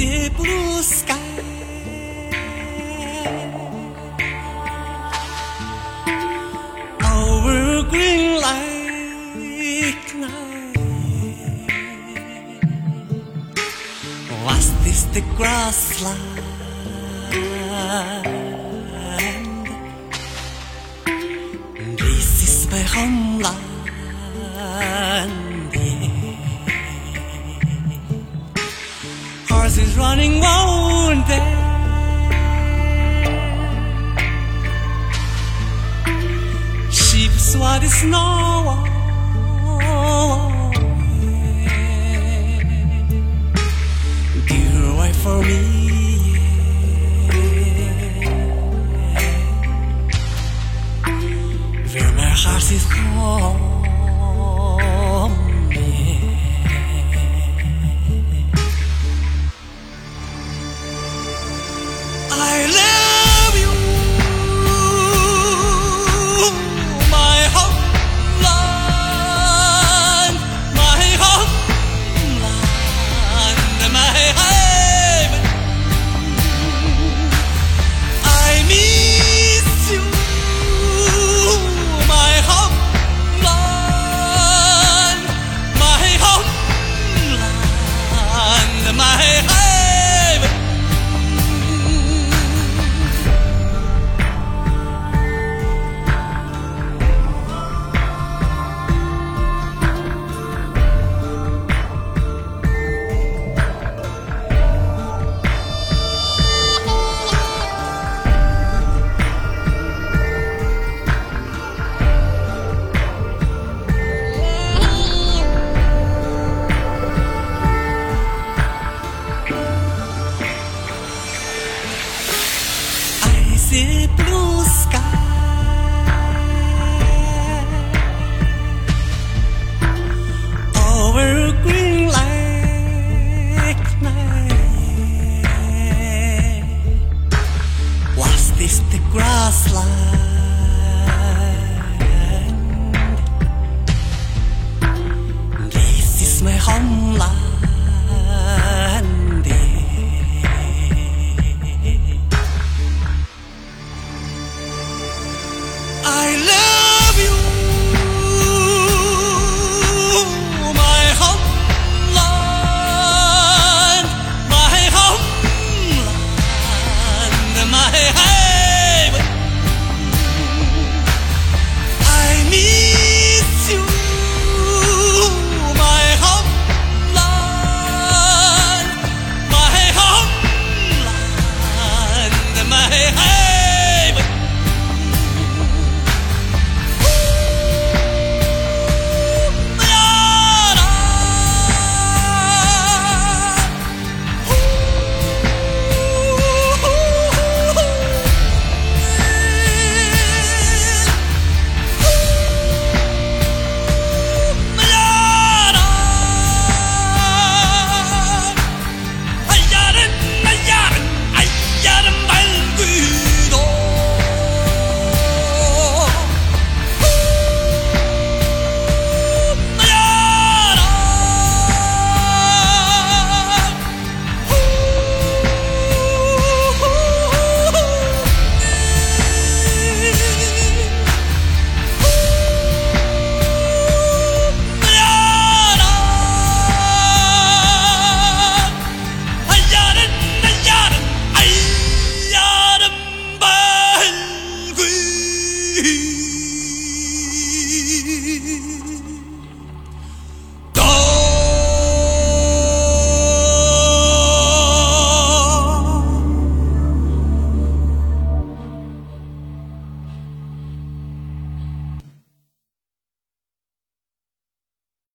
the blue sky. Over green lake night. Was this the grassland? bus is running, won't? Sheep swat the snow. Dear wife for me. this the grassland. This is my homeland. I love you, my homeland, my homeland, my. う。